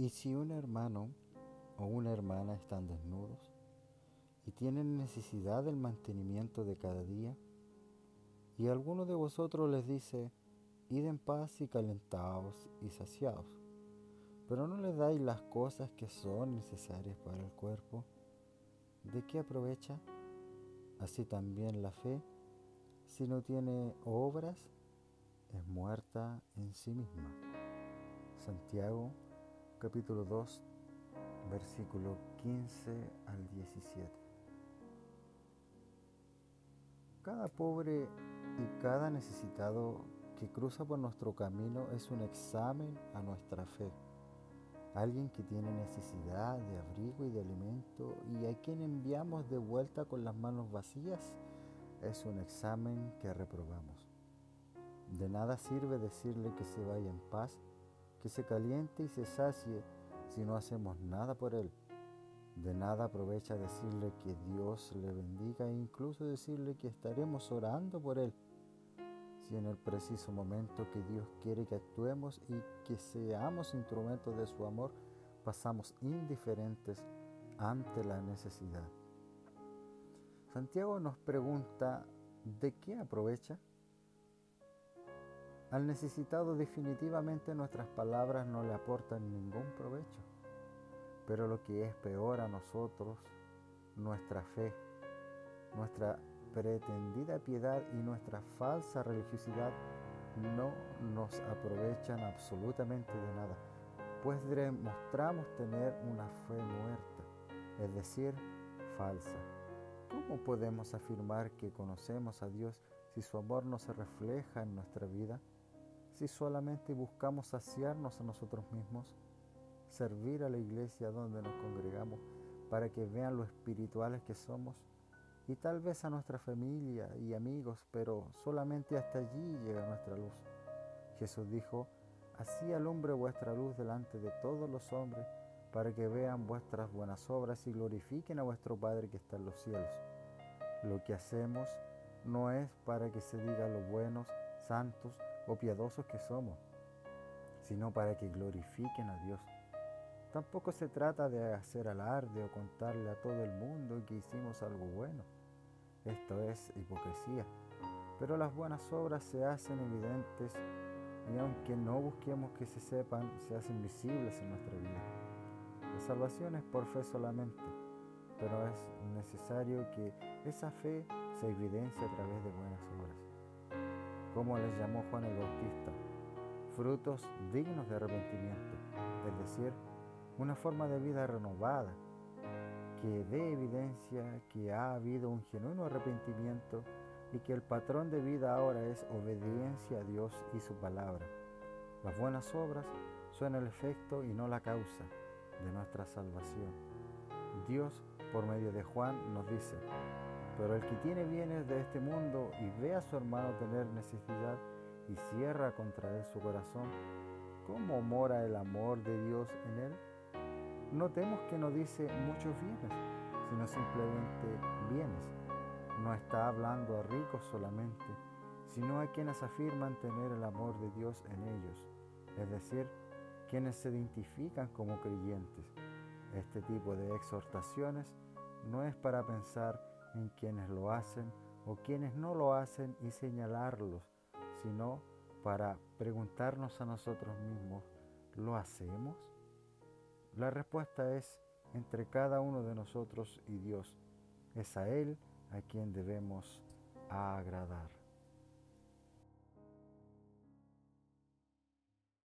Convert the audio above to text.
Y si un hermano o una hermana están desnudos y tienen necesidad del mantenimiento de cada día, y alguno de vosotros les dice, id en paz y calentaos y saciaos, pero no les dais las cosas que son necesarias para el cuerpo, ¿de qué aprovecha? Así también la fe, si no tiene obras, es muerta en sí misma. Santiago capítulo 2 versículo 15 al 17. Cada pobre y cada necesitado que cruza por nuestro camino es un examen a nuestra fe. Alguien que tiene necesidad de abrigo y de alimento y a quien enviamos de vuelta con las manos vacías es un examen que reprobamos. De nada sirve decirle que se vaya en paz, que se caliente y se sacie si no hacemos nada por él. De nada aprovecha decirle que Dios le bendiga e incluso decirle que estaremos orando por él. Si en el preciso momento que Dios quiere que actuemos y que seamos instrumentos de su amor, pasamos indiferentes ante la necesidad. Santiago nos pregunta, ¿de qué aprovecha? Al necesitado definitivamente nuestras palabras no le aportan ningún provecho, pero lo que es peor a nosotros, nuestra fe, nuestra pretendida piedad y nuestra falsa religiosidad no nos aprovechan absolutamente de nada, pues demostramos tener una fe muerta, es decir, falsa. ¿Cómo podemos afirmar que conocemos a Dios si su amor no se refleja en nuestra vida? Si solamente buscamos saciarnos a nosotros mismos, servir a la iglesia donde nos congregamos para que vean lo espirituales que somos y tal vez a nuestra familia y amigos, pero solamente hasta allí llega nuestra luz. Jesús dijo, así alumbre vuestra luz delante de todos los hombres para que vean vuestras buenas obras y glorifiquen a vuestro Padre que está en los cielos. Lo que hacemos no es para que se diga lo buenos, santos o piadosos que somos, sino para que glorifiquen a Dios. Tampoco se trata de hacer alarde o contarle a todo el mundo que hicimos algo bueno. Esto es hipocresía. Pero las buenas obras se hacen evidentes y aunque no busquemos que se sepan, se hacen visibles en nuestra vida. La salvación es por fe solamente, pero es necesario que esa fe se evidencie a través de buenas obras como les llamó Juan el Bautista, frutos dignos de arrepentimiento, es decir, una forma de vida renovada que dé evidencia que ha habido un genuino arrepentimiento y que el patrón de vida ahora es obediencia a Dios y su palabra. Las buenas obras son el efecto y no la causa de nuestra salvación. Dios, por medio de Juan, nos dice, pero el que tiene bienes de este mundo y ve a su hermano tener necesidad y cierra contra él su corazón, ¿cómo mora el amor de Dios en él? Notemos que no dice muchos bienes, sino simplemente bienes. No está hablando a ricos solamente, sino a quienes afirman tener el amor de Dios en ellos, es decir, quienes se identifican como creyentes. Este tipo de exhortaciones no es para pensar en quienes lo hacen o quienes no lo hacen y señalarlos, sino para preguntarnos a nosotros mismos, ¿lo hacemos? La respuesta es entre cada uno de nosotros y Dios. Es a Él a quien debemos agradar.